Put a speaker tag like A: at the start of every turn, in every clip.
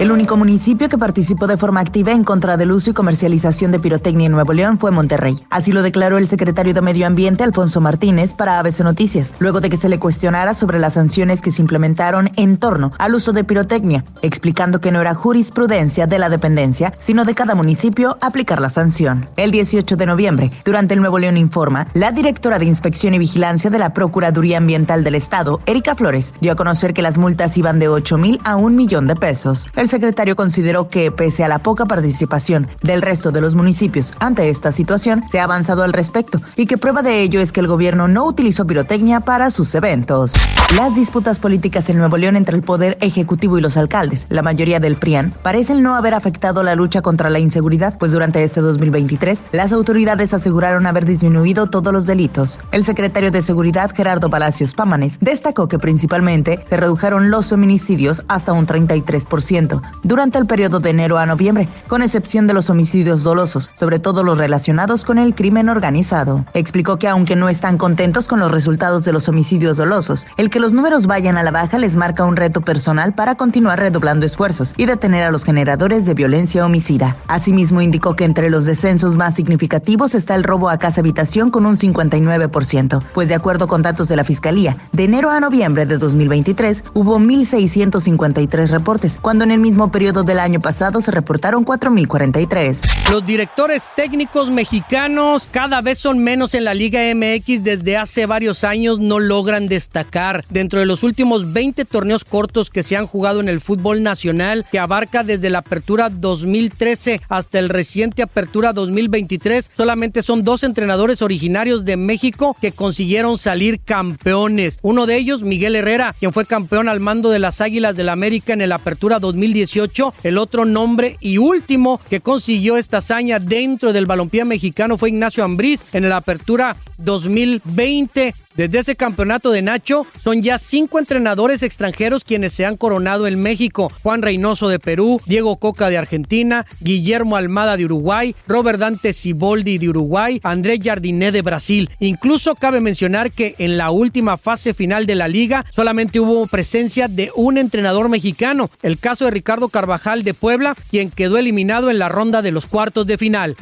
A: El único municipio que participó de forma activa en contra del uso y comercialización de pirotecnia en Nuevo León fue Monterrey. Así lo declaró el secretario de Medio Ambiente, Alfonso Martínez, para ABC Noticias, luego de que se le cuestionara sobre las sanciones que se implementaron en torno al uso de pirotecnia, explicando que no era jurisprudencia de la dependencia, sino de cada municipio aplicar la sanción. El 18 de noviembre, durante el Nuevo León Informa, la directora de Inspección y Vigilancia de la Procuraduría Ambiental del Estado, Erika Flores, dio a conocer que las multas iban de 8 mil a un millón de pesos. Secretario consideró que, pese a la poca participación del resto de los municipios ante esta situación, se ha avanzado al respecto y que prueba de ello es que el gobierno no utilizó pirotecnia para sus eventos. Las disputas políticas en Nuevo León entre el Poder Ejecutivo y los alcaldes, la mayoría del PRIAN, parecen no haber afectado la lucha contra la inseguridad, pues durante este 2023 las autoridades aseguraron haber disminuido todos los delitos. El secretario de Seguridad, Gerardo Palacios Pámanes, destacó que principalmente se redujeron los feminicidios hasta un 33%, durante el periodo de enero a noviembre, con excepción de los homicidios dolosos, sobre todo los relacionados con el crimen organizado. Explicó que aunque no están contentos con los resultados de los homicidios dolosos, el que los números vayan a la baja les marca un reto personal para continuar redoblando esfuerzos y detener a los generadores de violencia homicida. Asimismo, indicó que entre los descensos más significativos está el robo a casa habitación con un 59%, pues de acuerdo con datos de la Fiscalía, de enero a noviembre de 2023 hubo 1.653 reportes, cuando en el mismo periodo del año pasado se reportaron 4.043.
B: Los directores técnicos mexicanos cada vez son menos en la Liga MX desde hace varios años, no logran destacar. Dentro de los últimos 20 torneos cortos que se han jugado en el fútbol nacional, que abarca desde la apertura 2013 hasta el reciente apertura 2023, solamente son dos entrenadores originarios de México que consiguieron salir campeones. Uno de ellos, Miguel Herrera, quien fue campeón al mando de las Águilas del la América en el apertura 2013 2018. El otro nombre y último que consiguió esta hazaña dentro del balompié mexicano fue Ignacio Ambriz en la apertura 2020. Desde ese campeonato de Nacho, son ya cinco entrenadores extranjeros quienes se han coronado en México. Juan Reynoso de Perú, Diego Coca de Argentina, Guillermo Almada de Uruguay, Robert Dante Ciboldi de Uruguay, Andrés Jardiné de Brasil. Incluso cabe mencionar que en la última fase final de la liga solamente hubo presencia de un entrenador mexicano, el caso de Ricardo Carvajal de Puebla, quien quedó eliminado en la ronda de los cuartos de final.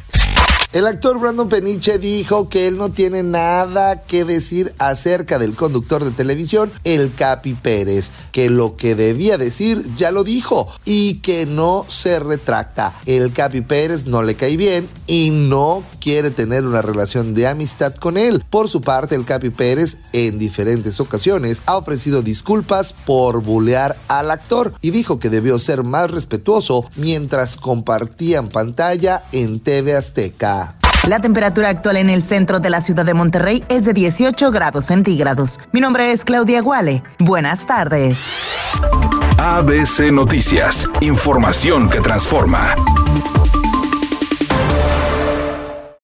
C: El actor Brandon Peniche dijo que él no tiene nada que decir acerca del conductor de televisión, el Capi Pérez, que lo que debía decir ya lo dijo y que no se retracta. El Capi Pérez no le cae bien y no quiere tener una relación de amistad con él. Por su parte, el Capi Pérez en diferentes ocasiones ha ofrecido disculpas por bulear al actor y dijo que debió ser más respetuoso mientras compartían pantalla en TV Azteca.
A: La temperatura actual en el centro de la ciudad de Monterrey es de 18 grados centígrados. Mi nombre es Claudia Guale. Buenas tardes.
D: ABC Noticias. Información que transforma.